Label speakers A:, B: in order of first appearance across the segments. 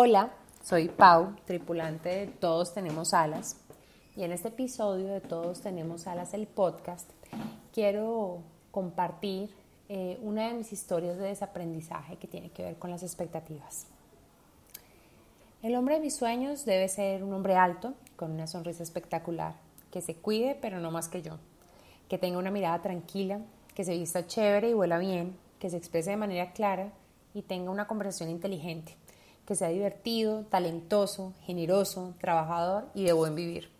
A: Hola, soy Pau, tripulante de Todos Tenemos Alas. Y en este episodio de Todos Tenemos Alas, el podcast, quiero compartir eh, una de mis historias de desaprendizaje que tiene que ver con las expectativas. El hombre de mis sueños debe ser un hombre alto, con una sonrisa espectacular, que se cuide, pero no más que yo, que tenga una mirada tranquila, que se vista chévere y vuela bien, que se exprese de manera clara y tenga una conversación inteligente, que sea divertido, talentoso, generoso, trabajador y de buen vivir.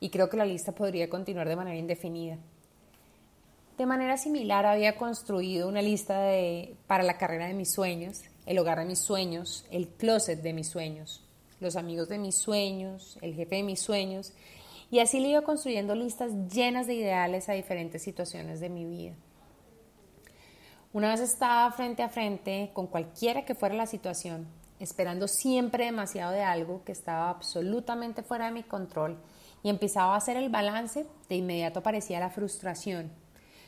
A: Y creo que la lista podría continuar de manera indefinida. De manera similar había construido una lista de, para la carrera de mis sueños, el hogar de mis sueños, el closet de mis sueños, los amigos de mis sueños, el jefe de mis sueños, y así le iba construyendo listas llenas de ideales a diferentes situaciones de mi vida. Una vez estaba frente a frente con cualquiera que fuera la situación, esperando siempre demasiado de algo que estaba absolutamente fuera de mi control y empezaba a hacer el balance, de inmediato aparecía la frustración,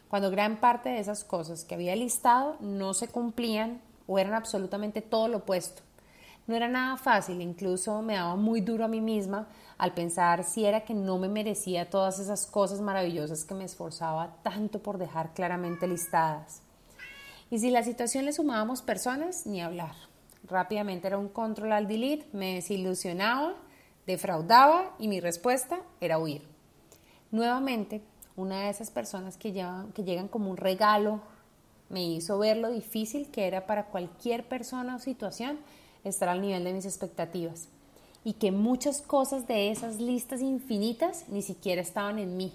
A: cuando gran parte de esas cosas que había listado no se cumplían o eran absolutamente todo lo opuesto. No era nada fácil, incluso me daba muy duro a mí misma al pensar si era que no me merecía todas esas cosas maravillosas que me esforzaba tanto por dejar claramente listadas. Y si la situación le sumábamos personas, ni hablar. Rápidamente era un control al delete, me desilusionaba, defraudaba y mi respuesta era huir. Nuevamente, una de esas personas que, que llegan como un regalo me hizo ver lo difícil que era para cualquier persona o situación estar al nivel de mis expectativas y que muchas cosas de esas listas infinitas ni siquiera estaban en mí.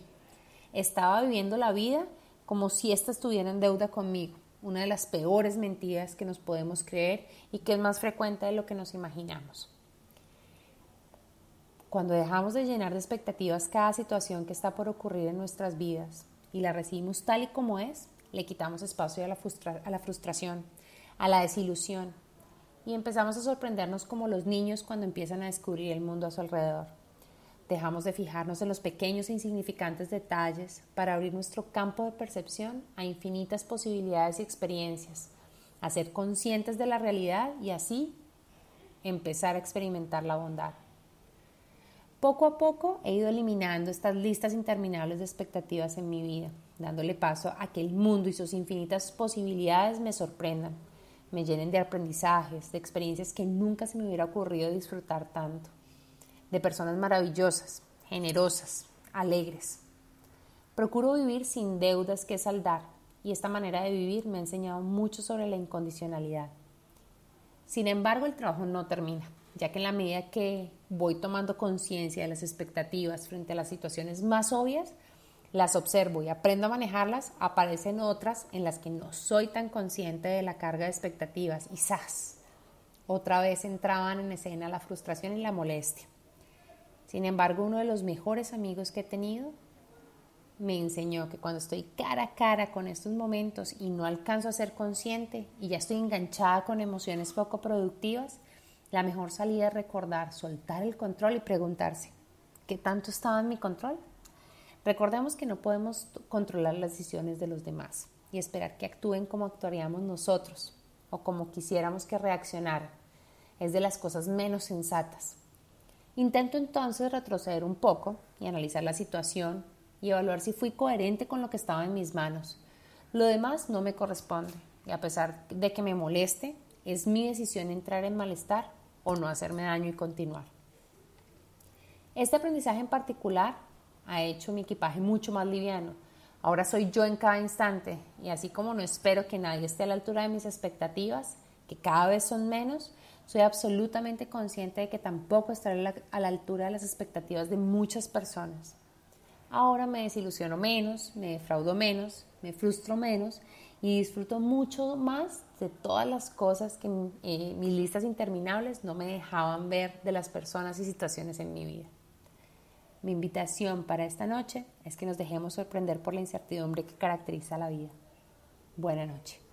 A: Estaba viviendo la vida como si ésta estuviera en deuda conmigo una de las peores mentiras que nos podemos creer y que es más frecuente de lo que nos imaginamos. Cuando dejamos de llenar de expectativas cada situación que está por ocurrir en nuestras vidas y la recibimos tal y como es, le quitamos espacio a la, a la frustración, a la desilusión y empezamos a sorprendernos como los niños cuando empiezan a descubrir el mundo a su alrededor. Dejamos de fijarnos en los pequeños e insignificantes detalles para abrir nuestro campo de percepción a infinitas posibilidades y experiencias, a ser conscientes de la realidad y así empezar a experimentar la bondad. Poco a poco he ido eliminando estas listas interminables de expectativas en mi vida, dándole paso a que el mundo y sus infinitas posibilidades me sorprendan, me llenen de aprendizajes, de experiencias que nunca se me hubiera ocurrido disfrutar tanto de personas maravillosas, generosas, alegres. Procuro vivir sin deudas que saldar y esta manera de vivir me ha enseñado mucho sobre la incondicionalidad. Sin embargo, el trabajo no termina, ya que en la medida que voy tomando conciencia de las expectativas frente a las situaciones más obvias, las observo y aprendo a manejarlas, aparecen otras en las que no soy tan consciente de la carga de expectativas y ¡zas! Otra vez entraban en escena la frustración y la molestia. Sin embargo, uno de los mejores amigos que he tenido me enseñó que cuando estoy cara a cara con estos momentos y no alcanzo a ser consciente y ya estoy enganchada con emociones poco productivas, la mejor salida es recordar, soltar el control y preguntarse, ¿qué tanto estaba en mi control? Recordemos que no podemos controlar las decisiones de los demás y esperar que actúen como actuaríamos nosotros o como quisiéramos que reaccionaran. Es de las cosas menos sensatas. Intento entonces retroceder un poco y analizar la situación y evaluar si fui coherente con lo que estaba en mis manos. Lo demás no me corresponde y a pesar de que me moleste, es mi decisión entrar en malestar o no hacerme daño y continuar. Este aprendizaje en particular ha hecho mi equipaje mucho más liviano. Ahora soy yo en cada instante y así como no espero que nadie esté a la altura de mis expectativas, que cada vez son menos, soy absolutamente consciente de que tampoco estaré a la altura de las expectativas de muchas personas. Ahora me desilusiono menos, me defraudo menos, me frustro menos y disfruto mucho más de todas las cosas que eh, mis listas interminables no me dejaban ver de las personas y situaciones en mi vida. Mi invitación para esta noche es que nos dejemos sorprender por la incertidumbre que caracteriza la vida. Buena noche.